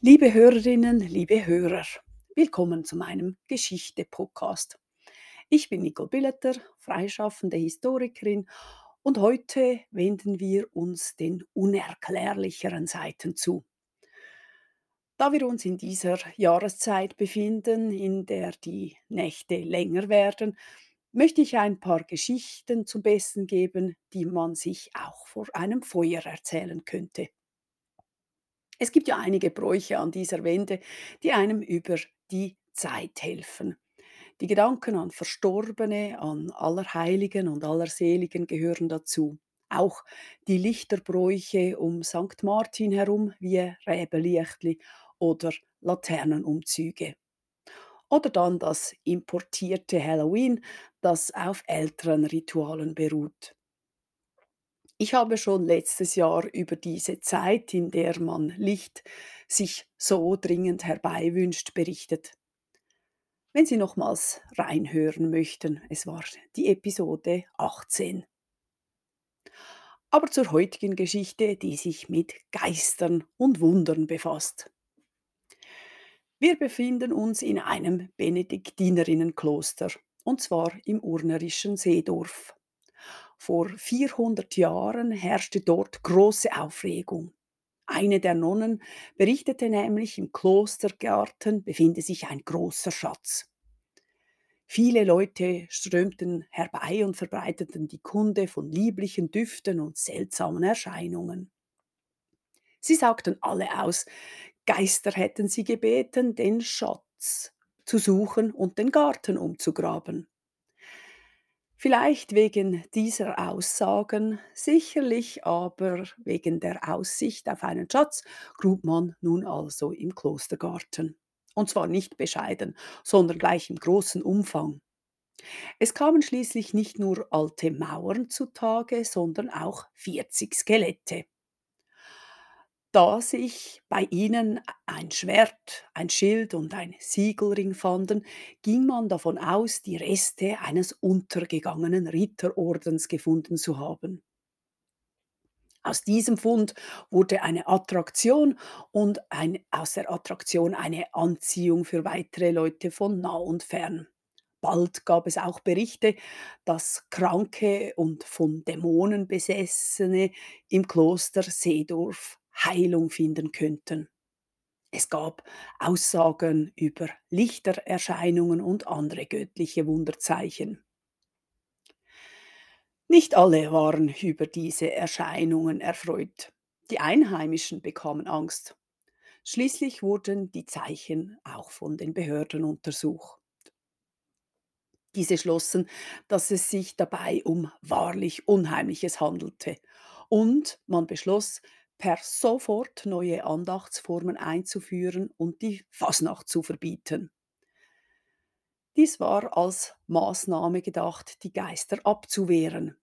Liebe Hörerinnen, liebe Hörer, willkommen zu meinem Geschichte-Podcast. Ich bin Nicole Billeter, freischaffende Historikerin und heute wenden wir uns den unerklärlicheren Seiten zu. Da wir uns in dieser Jahreszeit befinden, in der die Nächte länger werden, möchte ich ein paar Geschichten zum Besten geben, die man sich auch vor einem Feuer erzählen könnte. Es gibt ja einige Bräuche an dieser Wende, die einem über die Zeit helfen. Die Gedanken an Verstorbene, an Allerheiligen und Allerseligen gehören dazu. Auch die Lichterbräuche um St. Martin herum, wie Räbelichtli oder Laternenumzüge. Oder dann das importierte Halloween, das auf älteren Ritualen beruht. Ich habe schon letztes Jahr über diese Zeit, in der man Licht sich so dringend herbeiwünscht, berichtet. Wenn Sie nochmals reinhören möchten, es war die Episode 18. Aber zur heutigen Geschichte, die sich mit Geistern und Wundern befasst. Wir befinden uns in einem Benediktinerinnenkloster, und zwar im urnerischen Seedorf. Vor 400 Jahren herrschte dort große Aufregung. Eine der Nonnen berichtete nämlich, im Klostergarten befinde sich ein großer Schatz. Viele Leute strömten herbei und verbreiteten die Kunde von lieblichen Düften und seltsamen Erscheinungen. Sie sagten alle aus, Geister hätten sie gebeten, den Schatz zu suchen und den Garten umzugraben. Vielleicht wegen dieser Aussagen, sicherlich aber wegen der Aussicht auf einen Schatz, grub man nun also im Klostergarten. Und zwar nicht bescheiden, sondern gleich im großen Umfang. Es kamen schließlich nicht nur alte Mauern zutage, sondern auch 40 Skelette. Da sich bei ihnen ein Schwert, ein Schild und ein Siegelring fanden, ging man davon aus, die Reste eines untergegangenen Ritterordens gefunden zu haben. Aus diesem Fund wurde eine Attraktion und ein, aus der Attraktion eine Anziehung für weitere Leute von nah und fern. Bald gab es auch Berichte, dass Kranke und von Dämonen besessene im Kloster Seedorf Heilung finden könnten. Es gab Aussagen über Lichtererscheinungen und andere göttliche Wunderzeichen. Nicht alle waren über diese Erscheinungen erfreut. Die Einheimischen bekamen Angst. Schließlich wurden die Zeichen auch von den Behörden untersucht. Diese schlossen, dass es sich dabei um wahrlich Unheimliches handelte, und man beschloss, per sofort neue Andachtsformen einzuführen und die Fasnacht zu verbieten. Dies war als Maßnahme gedacht, die Geister abzuwehren.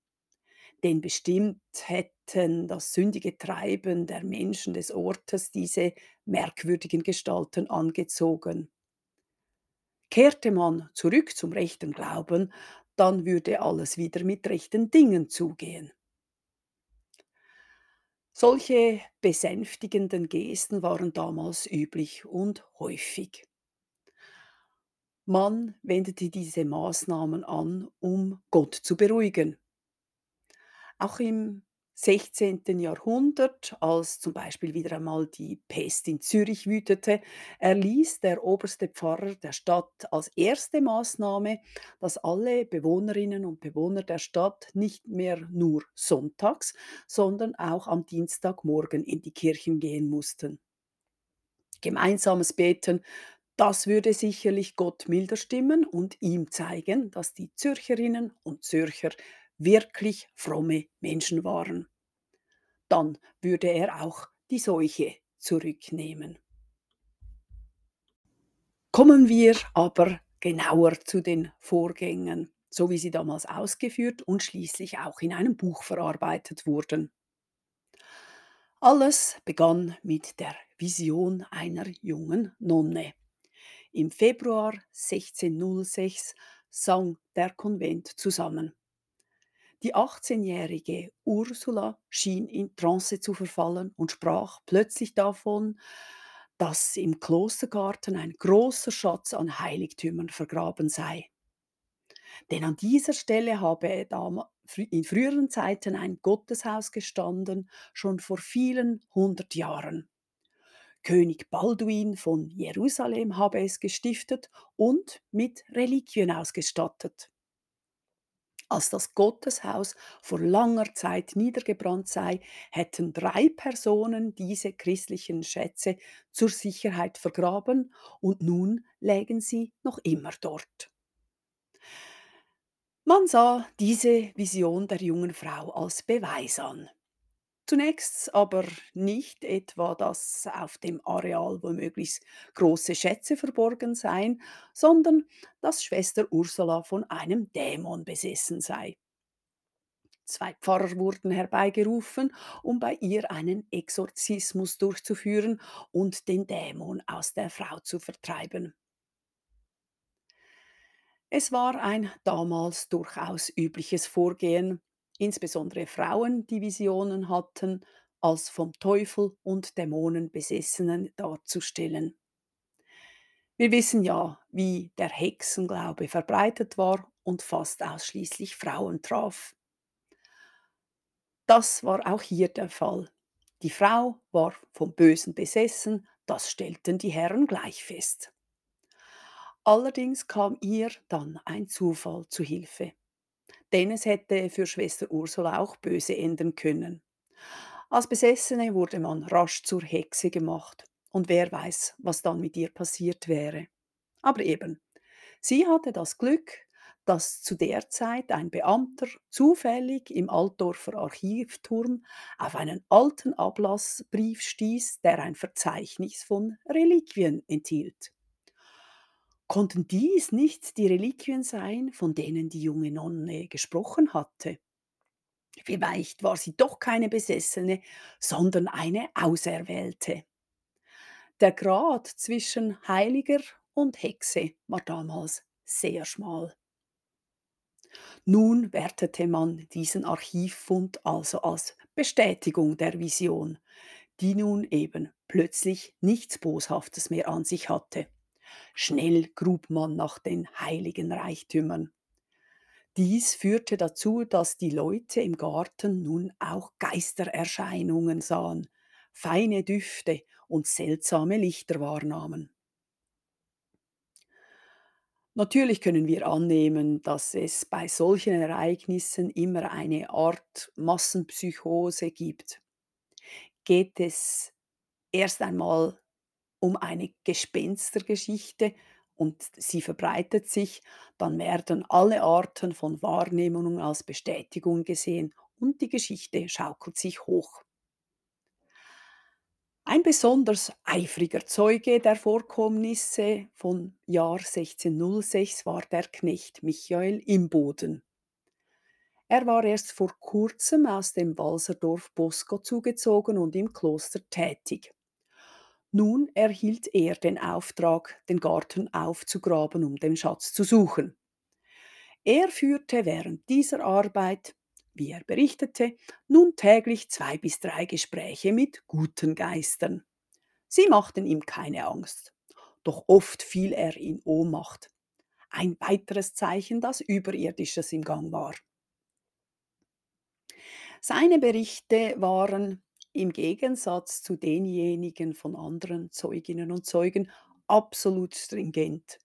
Denn bestimmt hätten das sündige Treiben der Menschen des Ortes diese merkwürdigen Gestalten angezogen. Kehrte man zurück zum rechten Glauben, dann würde alles wieder mit rechten Dingen zugehen. Solche besänftigenden Gesten waren damals üblich und häufig. Man wendete diese Maßnahmen an, um Gott zu beruhigen. Auch im 16. Jahrhundert, als zum Beispiel wieder einmal die Pest in Zürich wütete, erließ der oberste Pfarrer der Stadt als erste Maßnahme, dass alle Bewohnerinnen und Bewohner der Stadt nicht mehr nur sonntags, sondern auch am Dienstagmorgen in die Kirchen gehen mussten. Gemeinsames Beten, das würde sicherlich Gott milder stimmen und ihm zeigen, dass die Zürcherinnen und Zürcher wirklich fromme Menschen waren. Dann würde er auch die Seuche zurücknehmen. Kommen wir aber genauer zu den Vorgängen, so wie sie damals ausgeführt und schließlich auch in einem Buch verarbeitet wurden. Alles begann mit der Vision einer jungen Nonne. Im Februar 1606 sang der Konvent zusammen. Die 18-jährige Ursula schien in Trance zu verfallen und sprach plötzlich davon, dass im Klostergarten ein großer Schatz an Heiligtümern vergraben sei. Denn an dieser Stelle habe in früheren Zeiten ein Gotteshaus gestanden, schon vor vielen hundert Jahren. König Balduin von Jerusalem habe es gestiftet und mit Reliquien ausgestattet. Als das Gotteshaus vor langer Zeit niedergebrannt sei, hätten drei Personen diese christlichen Schätze zur Sicherheit vergraben und nun lägen sie noch immer dort. Man sah diese Vision der jungen Frau als Beweis an. Zunächst aber nicht etwa, dass auf dem Areal womöglich große Schätze verborgen seien, sondern dass Schwester Ursula von einem Dämon besessen sei. Zwei Pfarrer wurden herbeigerufen, um bei ihr einen Exorzismus durchzuführen und den Dämon aus der Frau zu vertreiben. Es war ein damals durchaus übliches Vorgehen, insbesondere Frauen, die Visionen hatten, als vom Teufel und Dämonen Besessenen darzustellen. Wir wissen ja, wie der Hexenglaube verbreitet war und fast ausschließlich Frauen traf. Das war auch hier der Fall. Die Frau war vom Bösen besessen, das stellten die Herren gleich fest. Allerdings kam ihr dann ein Zufall zu Hilfe, denn es hätte für Schwester Ursula auch böse enden können. Als Besessene wurde man rasch zur Hexe gemacht und wer weiß, was dann mit ihr passiert wäre. Aber eben, sie hatte das Glück, dass zu der Zeit ein Beamter zufällig im Altdorfer Archivturm auf einen alten Ablassbrief stieß, der ein Verzeichnis von Reliquien enthielt. Konnten dies nicht die Reliquien sein, von denen die junge Nonne gesprochen hatte? Vielleicht war sie doch keine Besessene, sondern eine Auserwählte. Der Grat zwischen Heiliger und Hexe war damals sehr schmal. Nun wertete man diesen Archivfund also als Bestätigung der Vision, die nun eben plötzlich nichts Boshaftes mehr an sich hatte. Schnell grub man nach den heiligen Reichtümern. Dies führte dazu, dass die Leute im Garten nun auch Geistererscheinungen sahen, feine Düfte und seltsame Lichter wahrnahmen. Natürlich können wir annehmen, dass es bei solchen Ereignissen immer eine Art Massenpsychose gibt. Geht es erst einmal um eine Gespenstergeschichte und sie verbreitet sich, dann werden alle Arten von Wahrnehmungen als Bestätigung gesehen und die Geschichte schaukelt sich hoch. Ein besonders eifriger Zeuge der Vorkommnisse von Jahr 1606 war der Knecht Michael Imboden. Er war erst vor kurzem aus dem Walserdorf Bosco zugezogen und im Kloster tätig. Nun erhielt er den Auftrag, den Garten aufzugraben, um den Schatz zu suchen. Er führte während dieser Arbeit, wie er berichtete, nun täglich zwei bis drei Gespräche mit guten Geistern. Sie machten ihm keine Angst, doch oft fiel er in Ohnmacht. Ein weiteres Zeichen, dass Überirdisches im Gang war. Seine Berichte waren im Gegensatz zu denjenigen von anderen Zeuginnen und Zeugen absolut stringent.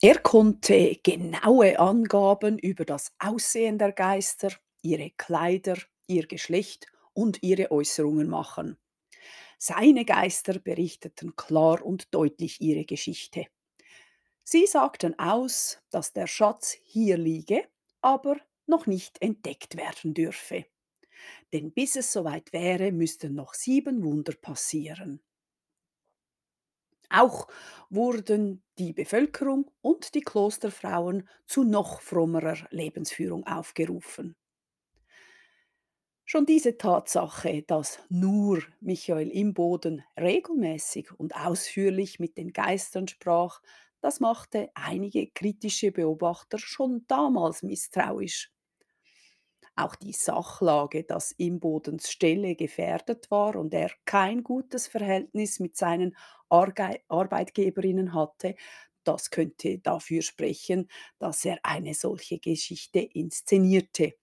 Er konnte genaue Angaben über das Aussehen der Geister, ihre Kleider, ihr Geschlecht und ihre Äußerungen machen. Seine Geister berichteten klar und deutlich ihre Geschichte. Sie sagten aus, dass der Schatz hier liege, aber noch nicht entdeckt werden dürfe. Denn bis es soweit wäre, müssten noch sieben Wunder passieren. Auch wurden die Bevölkerung und die Klosterfrauen zu noch frommerer Lebensführung aufgerufen. Schon diese Tatsache, dass nur Michael Imboden regelmäßig und ausführlich mit den Geistern sprach, das machte einige kritische Beobachter schon damals misstrauisch. Auch die Sachlage, dass Imbodens Stelle gefährdet war und er kein gutes Verhältnis mit seinen Arbeitgeberinnen hatte, das könnte dafür sprechen, dass er eine solche Geschichte inszenierte.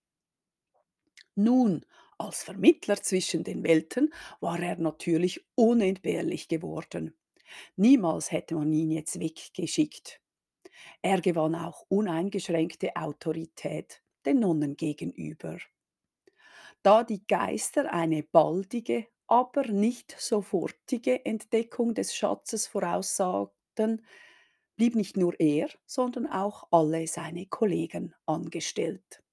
Nun, als Vermittler zwischen den Welten war er natürlich unentbehrlich geworden. Niemals hätte man ihn jetzt weggeschickt. Er gewann auch uneingeschränkte Autorität den Nonnen gegenüber. Da die Geister eine baldige, aber nicht sofortige Entdeckung des Schatzes voraussagten, blieb nicht nur er, sondern auch alle seine Kollegen angestellt.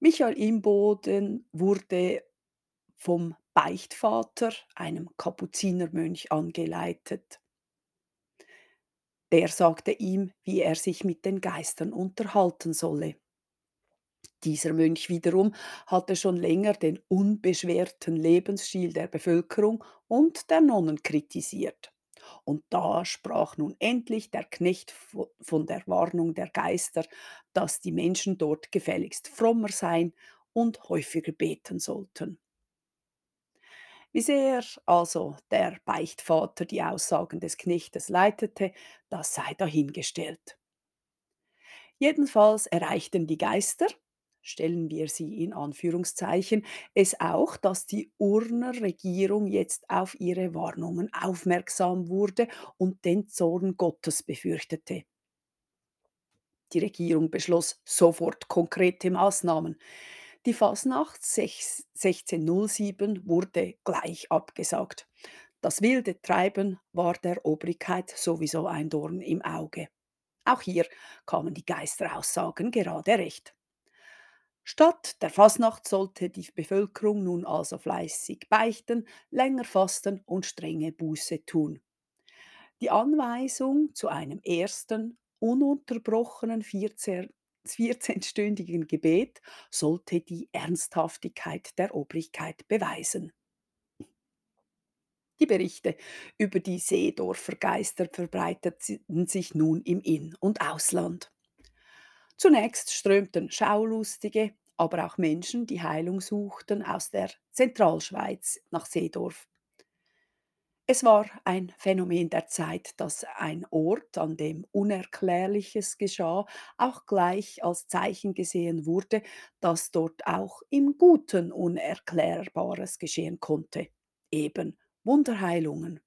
Michael Imboden wurde vom Beichtvater, einem Kapuzinermönch, angeleitet. Der sagte ihm, wie er sich mit den Geistern unterhalten solle. Dieser Mönch wiederum hatte schon länger den unbeschwerten Lebensstil der Bevölkerung und der Nonnen kritisiert. Und da sprach nun endlich der Knecht von der Warnung der Geister, dass die Menschen dort gefälligst frommer sein und häufiger beten sollten. Wie sehr also der Beichtvater die Aussagen des Knechtes leitete, das sei dahingestellt. Jedenfalls erreichten die Geister, stellen wir sie in Anführungszeichen, es auch, dass die Urner Regierung jetzt auf ihre Warnungen aufmerksam wurde und den Zorn Gottes befürchtete. Die Regierung beschloss sofort konkrete Maßnahmen. Die Fasnacht 1607 wurde gleich abgesagt. Das wilde Treiben war der Obrigkeit sowieso ein Dorn im Auge. Auch hier kamen die Geisteraussagen gerade recht. Statt der Fasnacht sollte die Bevölkerung nun also fleißig beichten, länger fasten und strenge Buße tun. Die Anweisung zu einem ersten, ununterbrochenen 14 14-stündigen Gebet sollte die Ernsthaftigkeit der Obrigkeit beweisen. Die Berichte über die Seedorfer Geister verbreiteten sich nun im In- und Ausland. Zunächst strömten Schaulustige, aber auch Menschen, die Heilung suchten, aus der Zentralschweiz nach Seedorf. Es war ein Phänomen der Zeit, dass ein Ort, an dem Unerklärliches geschah, auch gleich als Zeichen gesehen wurde, dass dort auch im Guten Unerklärbares geschehen konnte, eben Wunderheilungen.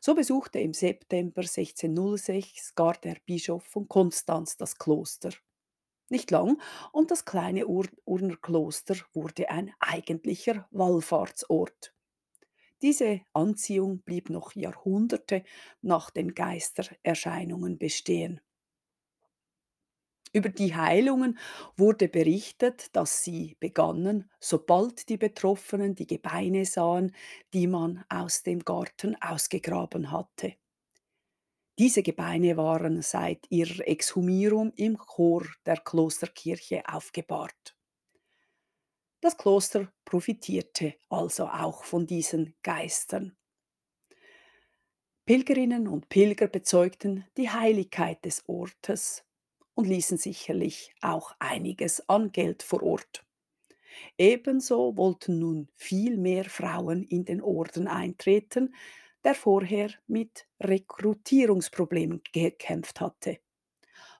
So besuchte im September 1606 gar der Bischof von Konstanz das Kloster. Nicht lang, und das kleine Ur Urner Kloster wurde ein eigentlicher Wallfahrtsort. Diese Anziehung blieb noch Jahrhunderte nach den Geistererscheinungen bestehen. Über die Heilungen wurde berichtet, dass sie begannen, sobald die Betroffenen die Gebeine sahen, die man aus dem Garten ausgegraben hatte. Diese Gebeine waren seit ihrer Exhumierung im Chor der Klosterkirche aufgebahrt. Das Kloster profitierte also auch von diesen Geistern. Pilgerinnen und Pilger bezeugten die Heiligkeit des Ortes und ließen sicherlich auch einiges an Geld vor Ort. Ebenso wollten nun viel mehr Frauen in den Orden eintreten, der vorher mit Rekrutierungsproblemen gekämpft hatte.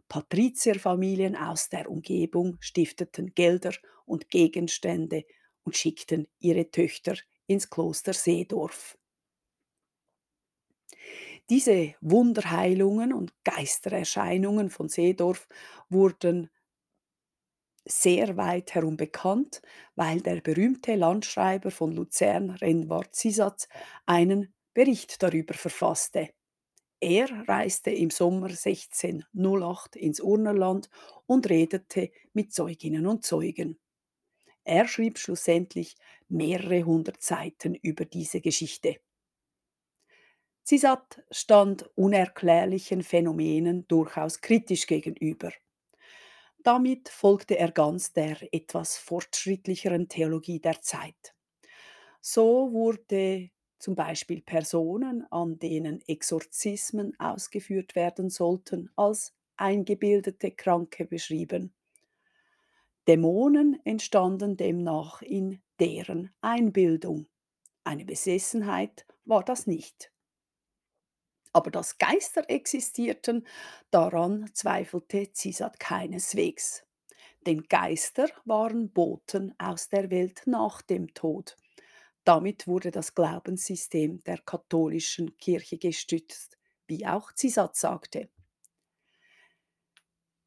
Patrizierfamilien aus der Umgebung stifteten Gelder und Gegenstände und schickten ihre Töchter ins Kloster Seedorf. Diese Wunderheilungen und Geistererscheinungen von Seedorf wurden sehr weit herum bekannt, weil der berühmte Landschreiber von Luzern, Renwart Sisatz, einen Bericht darüber verfasste. Er reiste im Sommer 1608 ins Urnerland und redete mit Zeuginnen und Zeugen. Er schrieb schlussendlich mehrere hundert Seiten über diese Geschichte. Zisat stand unerklärlichen Phänomenen durchaus kritisch gegenüber. Damit folgte er ganz der etwas fortschrittlicheren Theologie der Zeit. So wurde zum Beispiel Personen, an denen Exorzismen ausgeführt werden sollten, als eingebildete Kranke beschrieben. Dämonen entstanden demnach in deren Einbildung. Eine Besessenheit war das nicht. Aber dass Geister existierten, daran zweifelte Zisat keineswegs. Denn Geister waren Boten aus der Welt nach dem Tod. Damit wurde das Glaubenssystem der katholischen Kirche gestützt, wie auch Zisat sagte.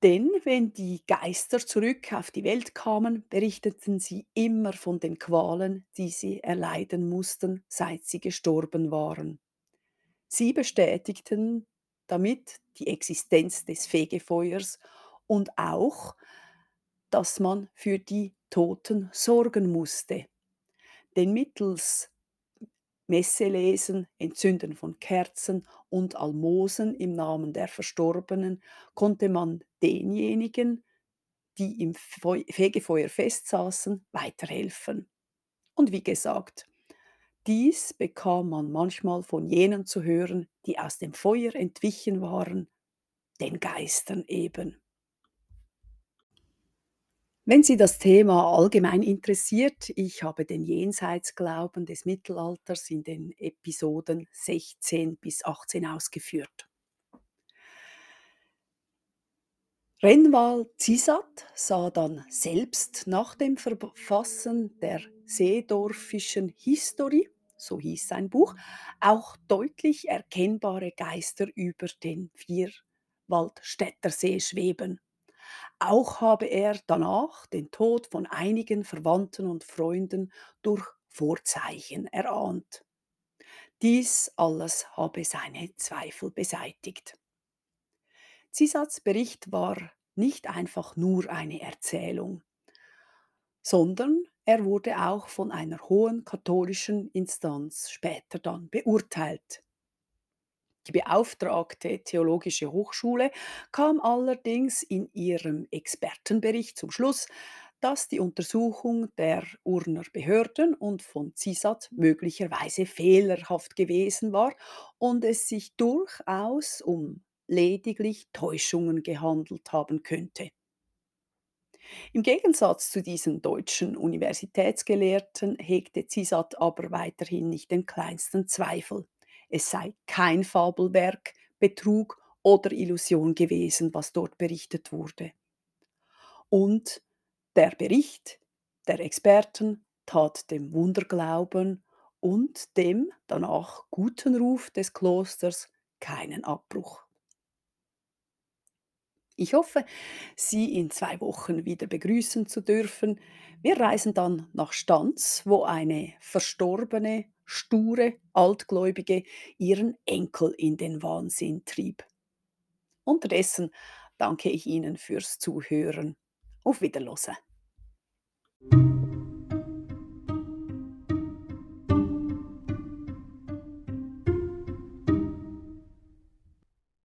Denn wenn die Geister zurück auf die Welt kamen, berichteten sie immer von den Qualen, die sie erleiden mussten, seit sie gestorben waren. Sie bestätigten damit die Existenz des Fegefeuers und auch, dass man für die Toten sorgen musste. Denn mittels Messelesen, Entzünden von Kerzen und Almosen im Namen der Verstorbenen konnte man denjenigen, die im Fegefeuer festsaßen, weiterhelfen. Und wie gesagt, dies bekam man manchmal von jenen zu hören, die aus dem Feuer entwichen waren, den Geistern eben. Wenn Sie das Thema allgemein interessiert, ich habe den Jenseitsglauben des Mittelalters in den Episoden 16 bis 18 ausgeführt. Renwald Zisat sah dann selbst nach dem Verfassen der Seedorfischen Historie, so hieß sein Buch, auch deutlich erkennbare Geister über den Vierwaldstätter See schweben. Auch habe er danach den Tod von einigen Verwandten und Freunden durch Vorzeichen erahnt. Dies alles habe seine Zweifel beseitigt. Zisats Bericht war nicht einfach nur eine Erzählung, sondern er wurde auch von einer hohen katholischen Instanz später dann beurteilt. Die beauftragte Theologische Hochschule kam allerdings in ihrem Expertenbericht zum Schluss, dass die Untersuchung der Urner Behörden und von CISAT möglicherweise fehlerhaft gewesen war und es sich durchaus um lediglich Täuschungen gehandelt haben könnte. Im Gegensatz zu diesen deutschen Universitätsgelehrten hegte CISAT aber weiterhin nicht den kleinsten Zweifel es sei kein Fabelwerk, Betrug oder Illusion gewesen, was dort berichtet wurde. Und der Bericht der Experten tat dem Wunderglauben und dem danach guten Ruf des Klosters keinen Abbruch. Ich hoffe, Sie in zwei Wochen wieder begrüßen zu dürfen. Wir reisen dann nach Stanz, wo eine verstorbene sture Altgläubige ihren Enkel in den Wahnsinn trieb. Unterdessen danke ich Ihnen fürs Zuhören. Auf Wiederlose.